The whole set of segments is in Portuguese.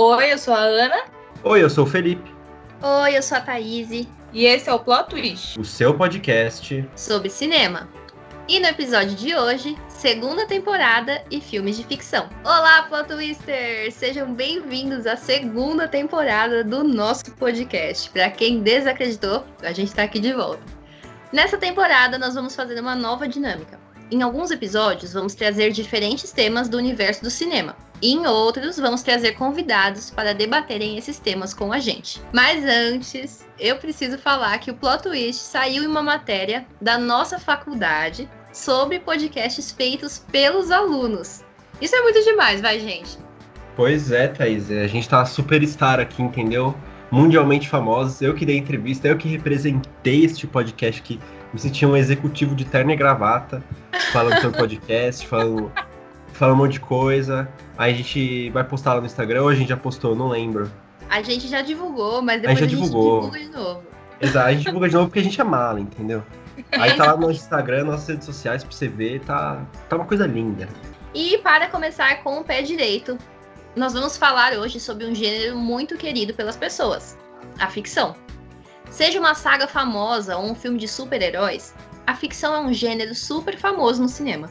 Oi, eu sou a Ana. Oi, eu sou o Felipe. Oi, eu sou a Thaís. E esse é o Plot Twist. O seu podcast sobre cinema. E no episódio de hoje, segunda temporada e filmes de ficção. Olá, Plot Twisters! Sejam bem-vindos à segunda temporada do nosso podcast. Para quem desacreditou, a gente está aqui de volta. Nessa temporada, nós vamos fazer uma nova dinâmica. Em alguns episódios, vamos trazer diferentes temas do universo do cinema. E em outros, vamos trazer convidados para debaterem esses temas com a gente. Mas antes, eu preciso falar que o Plot Twist saiu em uma matéria da nossa faculdade sobre podcasts feitos pelos alunos. Isso é muito demais, vai, gente? Pois é, Thaís. A gente tá superstar aqui, entendeu? Mundialmente famosos. Eu que dei entrevista, eu que representei este podcast aqui me senti um executivo de terno e gravata, falando sobre podcast, falando, falando um monte de coisa. Aí a gente vai postar lá no Instagram, ou a gente já postou, não lembro. A gente já divulgou, mas depois a gente, a gente divulga de novo. Exato, a gente divulga de novo porque a gente é mala, entendeu? Aí tá lá no nosso Instagram, nossas redes sociais pra você ver, tá, tá uma coisa linda. E para começar com o pé direito, nós vamos falar hoje sobre um gênero muito querido pelas pessoas, a ficção. Seja uma saga famosa ou um filme de super-heróis, a ficção é um gênero super famoso no cinema.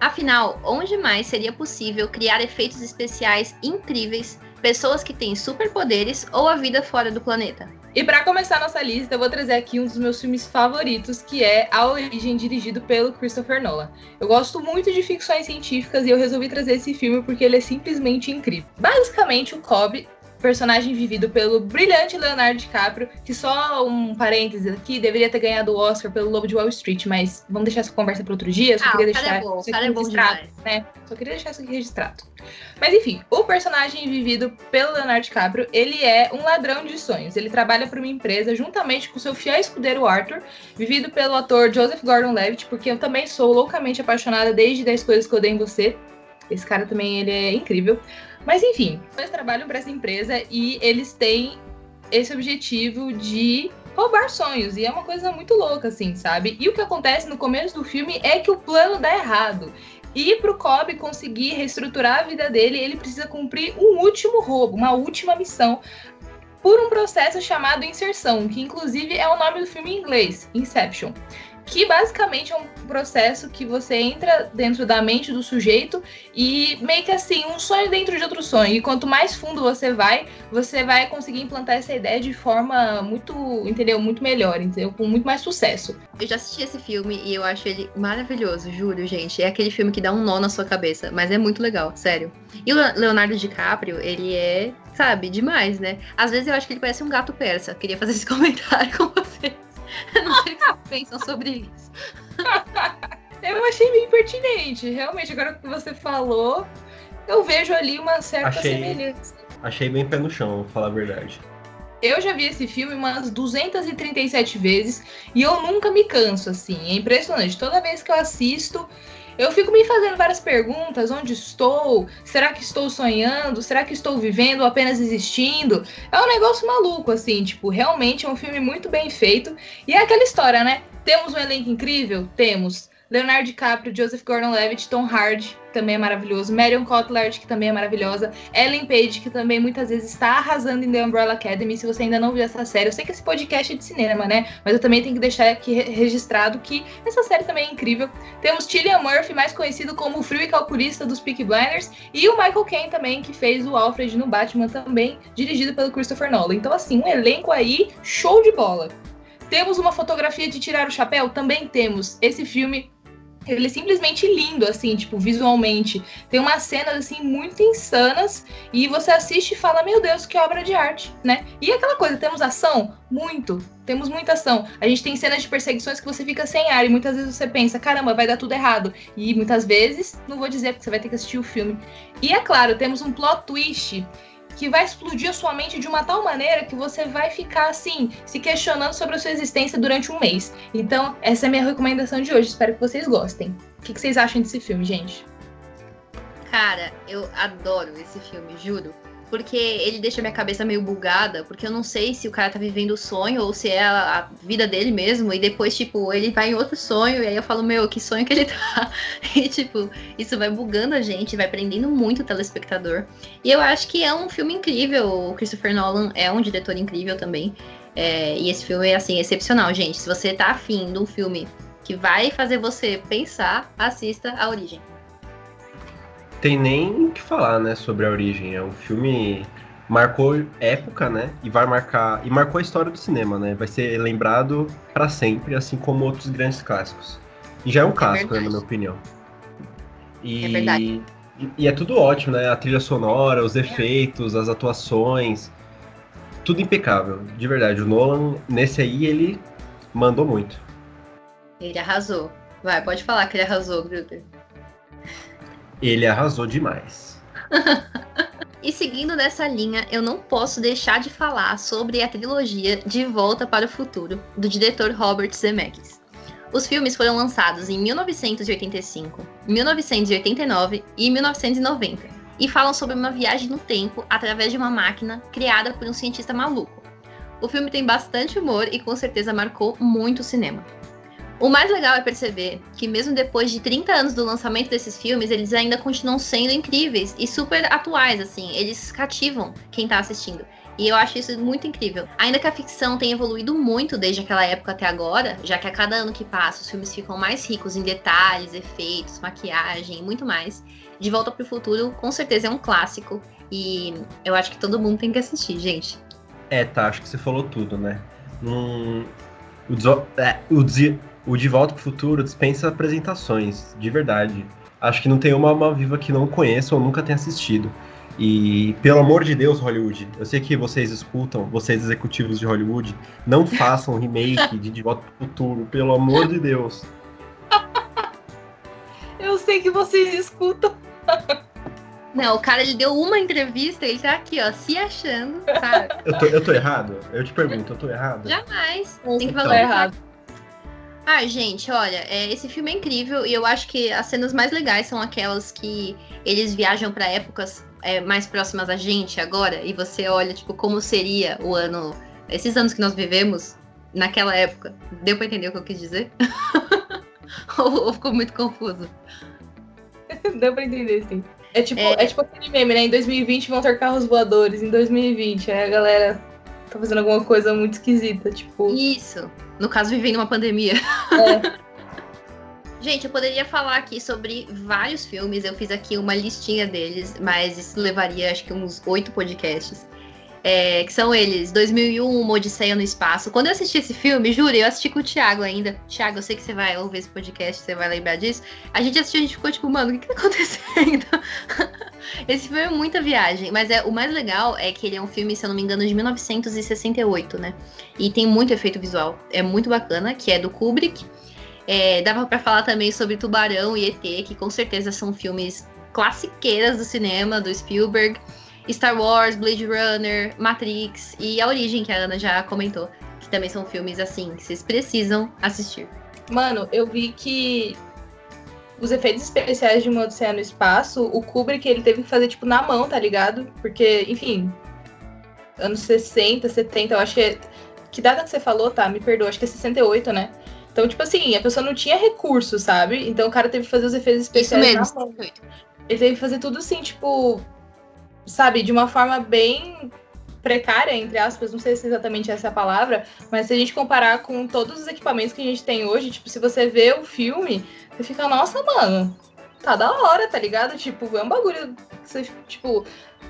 Afinal, onde mais seria possível criar efeitos especiais incríveis, pessoas que têm superpoderes ou a vida fora do planeta? E para começar nossa lista, eu vou trazer aqui um dos meus filmes favoritos, que é A Origem, dirigido pelo Christopher Nolan. Eu gosto muito de ficções científicas e eu resolvi trazer esse filme porque ele é simplesmente incrível. Basicamente, o Cobb personagem vivido pelo brilhante Leonardo DiCaprio, que só um parênteses aqui, deveria ter ganhado o Oscar pelo Lobo de Wall Street, mas vamos deixar essa conversa para outro dia, só ah, queria deixar é bom, isso aqui é registrado, né? Só queria deixar isso aqui registrado. Mas enfim, o personagem vivido pelo Leonardo DiCaprio, ele é um ladrão de sonhos. Ele trabalha para uma empresa juntamente com seu fiel escudeiro Arthur, vivido pelo ator Joseph Gordon-Levitt, porque eu também sou loucamente apaixonada desde 10 coisas que eu dei em você. Esse cara também ele é incrível. Mas enfim, eles trabalham para essa empresa e eles têm esse objetivo de roubar sonhos. E é uma coisa muito louca, assim, sabe? E o que acontece no começo do filme é que o plano dá errado. E para o Cobb conseguir reestruturar a vida dele, ele precisa cumprir um último roubo, uma última missão, por um processo chamado inserção, que inclusive é o nome do filme em inglês, Inception que basicamente é um processo que você entra dentro da mente do sujeito e meio que assim, um sonho dentro de outro sonho. E quanto mais fundo você vai, você vai conseguir implantar essa ideia de forma muito, entendeu? Muito melhor, entendeu? Com muito mais sucesso. Eu já assisti esse filme e eu acho ele maravilhoso, juro, gente. É aquele filme que dá um nó na sua cabeça, mas é muito legal, sério. E o Leonardo DiCaprio, ele é, sabe, demais, né? Às vezes eu acho que ele parece um gato persa. Queria fazer esse comentário com você. Eu não sei o que vocês pensam sobre isso. eu achei bem pertinente. Realmente, agora que você falou, eu vejo ali uma certa achei, semelhança. Achei bem pé no chão, vou falar a verdade. Eu já vi esse filme umas 237 vezes e eu nunca me canso, assim. É impressionante. Toda vez que eu assisto, eu fico me fazendo várias perguntas: onde estou? Será que estou sonhando? Será que estou vivendo ou apenas existindo? É um negócio maluco, assim, tipo, realmente é um filme muito bem feito. E é aquela história, né? Temos um elenco incrível? Temos. Leonardo DiCaprio, Joseph Gordon-Levitt, Tom Hardy, também é maravilhoso, Marion Cotillard, que também é maravilhosa, Ellen Page, que também muitas vezes está arrasando em The Umbrella Academy. Se você ainda não viu essa série, eu sei que esse podcast é de cinema, né? Mas eu também tenho que deixar aqui registrado que essa série também é incrível. Temos Cillian Murphy, mais conhecido como o frio e calculista dos Peaky Blinders, e o Michael Caine também, que fez o Alfred no Batman também, dirigido pelo Christopher Nolan. Então, assim, um elenco aí, show de bola. Temos uma fotografia de tirar o chapéu? Também temos. Esse filme ele é simplesmente lindo, assim, tipo, visualmente. Tem umas cenas, assim, muito insanas e você assiste e fala, meu Deus, que obra de arte, né? E aquela coisa, temos ação? Muito. Temos muita ação. A gente tem cenas de perseguições que você fica sem ar e muitas vezes você pensa, caramba, vai dar tudo errado. E muitas vezes, não vou dizer porque você vai ter que assistir o filme. E é claro, temos um plot twist que vai explodir a sua mente de uma tal maneira que você vai ficar assim, se questionando sobre a sua existência durante um mês. Então, essa é a minha recomendação de hoje. Espero que vocês gostem. O que vocês acham desse filme, gente? Cara, eu adoro esse filme, juro. Porque ele deixa minha cabeça meio bugada, porque eu não sei se o cara tá vivendo o sonho ou se é a, a vida dele mesmo, e depois, tipo, ele vai em outro sonho, e aí eu falo, meu, que sonho que ele tá. E, tipo, isso vai bugando a gente, vai prendendo muito o telespectador. E eu acho que é um filme incrível. O Christopher Nolan é um diretor incrível também. É, e esse filme é, assim, excepcional, gente. Se você tá afim de um filme que vai fazer você pensar, assista A Origem tem nem o que falar, né, sobre a origem. É um filme marcou época, né? E vai marcar e marcou a história do cinema, né? Vai ser lembrado para sempre, assim como outros grandes clássicos. E já é um é clássico, né, na minha opinião. E, é verdade. E, e é tudo ótimo, né? A trilha sonora, os efeitos, as atuações, tudo impecável, de verdade. O Nolan nesse aí ele mandou muito. Ele arrasou. Vai, pode falar que ele arrasou, Gruder. Ele arrasou demais. e seguindo nessa linha, eu não posso deixar de falar sobre a trilogia De Volta para o Futuro, do diretor Robert Zemeckis. Os filmes foram lançados em 1985, 1989 e 1990 e falam sobre uma viagem no tempo através de uma máquina criada por um cientista maluco. O filme tem bastante humor e com certeza marcou muito o cinema. O mais legal é perceber que, mesmo depois de 30 anos do lançamento desses filmes, eles ainda continuam sendo incríveis e super atuais, assim. Eles cativam quem tá assistindo. E eu acho isso muito incrível. Ainda que a ficção tenha evoluído muito desde aquela época até agora, já que a cada ano que passa os filmes ficam mais ricos em detalhes, efeitos, maquiagem e muito mais. De Volta para o Futuro, com certeza é um clássico. E eu acho que todo mundo tem que assistir, gente. É, tá, acho que você falou tudo, né? Hum, o, deso... é, o, o De Volta pro Futuro dispensa apresentações, de verdade. Acho que não tem uma alma viva que não conheça ou nunca tenha assistido. E, pelo amor de Deus, Hollywood, eu sei que vocês escutam, vocês executivos de Hollywood, não façam um remake de De Volta pro Futuro, pelo amor de Deus. Eu sei que vocês escutam. Não, o cara ele deu uma entrevista, ele tá aqui, ó, se achando, sabe? eu, tô, eu tô errado? Eu te pergunto, eu tô errado? Jamais. Tem que então. valorizar. errado. Ah, gente, olha, é, esse filme é incrível e eu acho que as cenas mais legais são aquelas que eles viajam para épocas é, mais próximas a gente agora e você olha, tipo, como seria o ano, esses anos que nós vivemos naquela época. Deu para entender o que eu quis dizer? ou, ou, ficou muito confuso? Deu pra entender, sim. É tipo, é... é tipo aquele meme, né? Em 2020 vão ter carros voadores, em 2020. Aí a galera tá fazendo alguma coisa muito esquisita, tipo. Isso. No caso, vivendo uma pandemia. É. Gente, eu poderia falar aqui sobre vários filmes. Eu fiz aqui uma listinha deles, mas isso levaria acho que uns oito podcasts. É, que são eles, 2001, Uma Odisseia no Espaço. Quando eu assisti esse filme, juro, eu assisti com o Thiago ainda. Thiago, eu sei que você vai ouvir esse podcast, você vai lembrar disso. A gente assistiu, a gente ficou tipo, mano, o que, tá acontecendo? esse filme é muita viagem, mas é o mais legal é que ele é um filme, se eu não me engano, de 1968, né? E tem muito efeito visual. É muito bacana, que é do Kubrick. É, dava para falar também sobre Tubarão e ET, que com certeza são filmes classiqueiras do cinema, do Spielberg. Star Wars, Blade Runner, Matrix e A Origem, que a Ana já comentou. Que também são filmes assim, que vocês precisam assistir. Mano, eu vi que os efeitos especiais de Uma Odisseia no Espaço, o Kubrick ele teve que fazer tipo na mão, tá ligado? Porque, enfim, anos 60, 70, eu acho que é... Que data que você falou, tá? Me perdoa, acho que é 68, né? Então, tipo assim, a pessoa não tinha recurso, sabe? Então o cara teve que fazer os efeitos especiais Isso mesmo, na mão. Ele teve que fazer tudo assim, tipo, sabe, de uma forma bem precária, entre aspas, não sei se exatamente essa é a palavra, mas se a gente comparar com todos os equipamentos que a gente tem hoje, tipo, se você vê o filme, você fica, nossa, mano, tá da hora, tá ligado? Tipo, é um bagulho que você, tipo,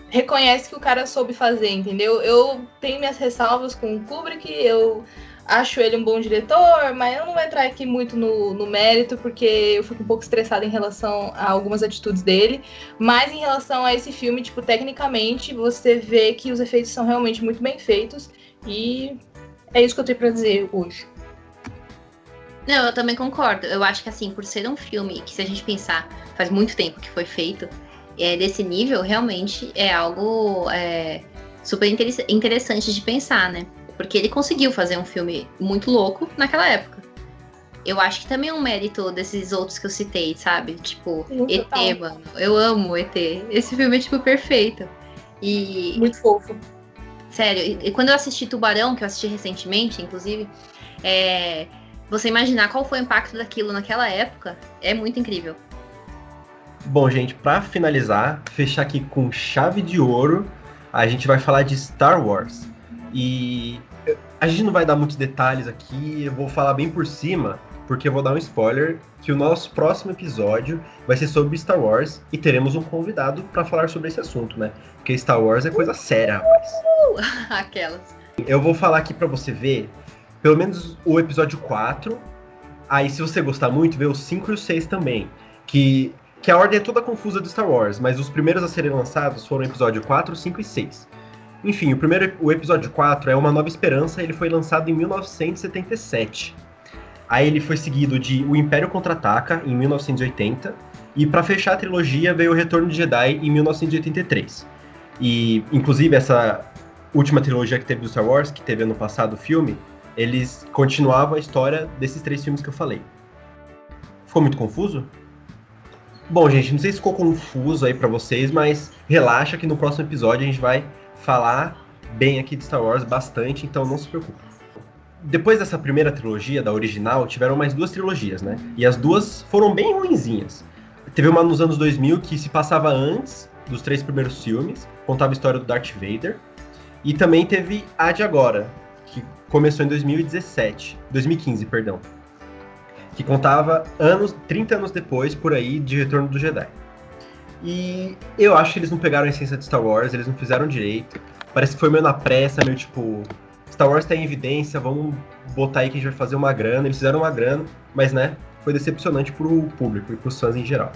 reconhece que o cara soube fazer, entendeu? Eu tenho minhas ressalvas com o Kubrick, eu acho ele um bom diretor, mas eu não vou entrar aqui muito no, no mérito, porque eu fico um pouco estressada em relação a algumas atitudes dele. Mas em relação a esse filme, tipo, tecnicamente, você vê que os efeitos são realmente muito bem feitos. E é isso que eu tenho pra dizer hoje. Não, eu também concordo. Eu acho que assim, por ser um filme que se a gente pensar, faz muito tempo que foi feito, é, desse nível, realmente é algo é, super interessante de pensar, né? Porque ele conseguiu fazer um filme muito louco naquela época. eu acho que também é um mérito desses outros que eu citei, sabe? Tipo, Sim, ET, total. mano. Eu amo ET. Esse filme é, tipo, perfeito. E, Muito fofo. sério, e, e quando eu assisti Tubarão, que eu assisti recentemente, inclusive, é, você imaginar qual foi o impacto daquilo naquela época é muito incrível. Bom, gente, pra finalizar, fechar aqui com chave de ouro, a gente vai falar de Star Wars. E a gente não vai dar muitos detalhes aqui, eu vou falar bem por cima, porque eu vou dar um spoiler que o nosso próximo episódio vai ser sobre Star Wars e teremos um convidado pra falar sobre esse assunto, né? Porque Star Wars é coisa séria, rapaz. Aquelas. Eu vou falar aqui pra você ver, pelo menos o episódio 4. Aí, se você gostar muito, vê o 5 e o 6 também. Que, que a ordem é toda confusa do Star Wars, mas os primeiros a serem lançados foram o episódio 4, 5 e 6. Enfim, o primeiro, o episódio 4 é Uma Nova Esperança, ele foi lançado em 1977. Aí ele foi seguido de O Império Contra-Ataca, em 1980. E pra fechar a trilogia veio o Retorno de Jedi, em 1983. E, inclusive, essa última trilogia que teve do Star Wars, que teve ano passado o filme, eles continuavam a história desses três filmes que eu falei. Ficou muito confuso? Bom, gente, não sei se ficou confuso aí pra vocês, mas relaxa que no próximo episódio a gente vai falar bem aqui de Star Wars bastante, então não se preocupe. Depois dessa primeira trilogia, da original, tiveram mais duas trilogias, né? E as duas foram bem ruinzinhas. Teve uma nos anos 2000 que se passava antes dos três primeiros filmes, contava a história do Darth Vader. E também teve a de agora, que começou em 2017, 2015, perdão. Que contava anos, 30 anos depois, por aí, de Retorno do Jedi. E eu acho que eles não pegaram a essência de Star Wars, eles não fizeram direito. Parece que foi meio na pressa, meio tipo, Star Wars tá em evidência, vamos botar aí que a gente vai fazer uma grana. Eles fizeram uma grana, mas né, foi decepcionante pro público e pros fãs em geral.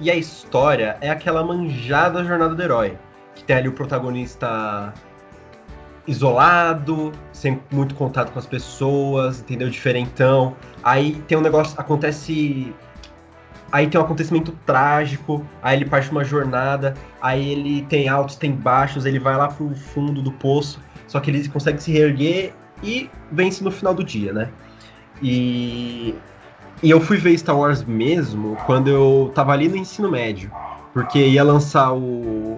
E a história é aquela manjada jornada do herói, que tem ali o protagonista isolado, sem muito contato com as pessoas, entendeu? Diferentão. Aí tem um negócio, acontece. Aí tem um acontecimento trágico, aí ele parte uma jornada, aí ele tem altos, tem baixos, ele vai lá pro fundo do poço, só que ele consegue se reerguer e vence no final do dia, né? E, e eu fui ver Star Wars mesmo quando eu tava ali no ensino médio, porque ia lançar o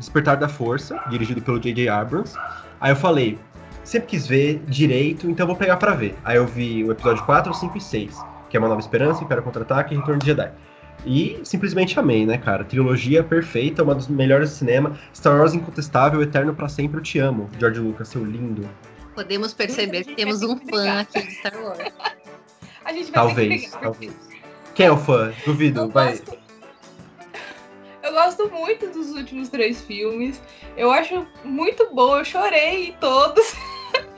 Despertar da Força, dirigido pelo J.J. Abrams. Aí eu falei, sempre quis ver direito, então vou pegar pra ver. Aí eu vi o episódio 4, 5 e 6, que é Uma Nova Esperança, Império Contra-Ataque e Retorno de Jedi. E simplesmente amei, né, cara? Trilogia perfeita, uma das melhores do cinema. Star Wars incontestável, eterno pra sempre, eu te amo. George Lucas, seu lindo. Podemos perceber que temos um fã aqui de Star Wars. A gente vai ter que Talvez, talvez. Quem é o fã? Duvido, Eu vai. gosto, eu gosto muito dos últimos três filmes. Eu acho muito bom. Eu chorei em todos.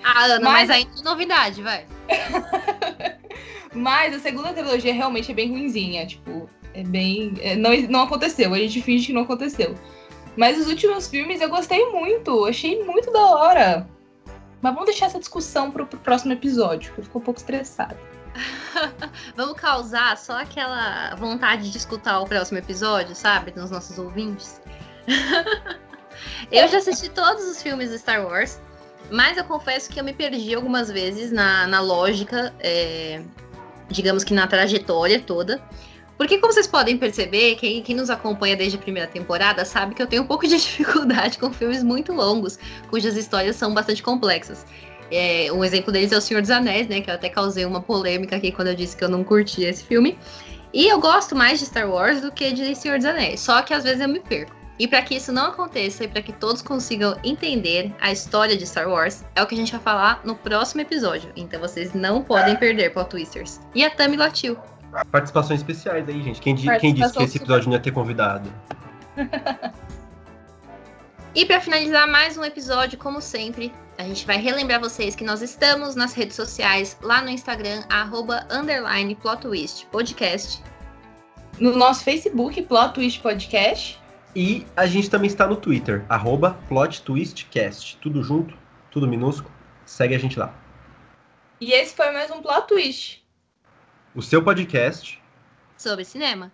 Ah, Ana, Mas- mas ainda é novidade, vai. Mas a segunda trilogia realmente é bem ruinzinha. Tipo, é bem. é, não, não aconteceu. A gente finge que não aconteceu. Mas os últimos filmes eu gostei muito. Achei muito da hora. Mas vamos deixar essa discussão pro, pro próximo episódio, porque eu fico um pouco estressada. Vamos causar só aquela vontade de escutar o próximo episódio, sabe? Nos nossos ouvintes. eu já assisti todos os filmes do Star Wars, mas eu confesso que eu me perdi algumas vezes na, na lógica, é, digamos que na trajetória toda. Porque, como vocês podem perceber, quem, quem nos acompanha desde a primeira temporada sabe que eu tenho um pouco de dificuldade com filmes muito longos, cujas histórias são bastante complexas. É, um exemplo deles é O Senhor dos Anéis, né? Que eu até causei uma polêmica aqui quando eu disse que eu não curti esse filme. E eu gosto mais de Star Wars do que de Senhor dos Anéis. Só que às vezes eu me perco. E para que isso não aconteça e para que todos consigam entender a história de Star Wars, é o que a gente vai falar no próximo episódio. Então vocês não podem perder Plot Twisters. E a Tami latiu. Participações especiais aí, gente. Quem, di- quem disse que esse episódio não ia ter convidado? E para finalizar mais um episódio, como sempre, a gente vai relembrar vocês que nós estamos nas redes sociais, lá no Instagram, arroba, underline, plot twist, podcast. No nosso Facebook, Plot Twist Podcast. E a gente também está no Twitter, arroba PlotTwistCast. Tudo junto, tudo minúsculo. Segue a gente lá. E esse foi mais um Plot Twist. O seu podcast sobre cinema.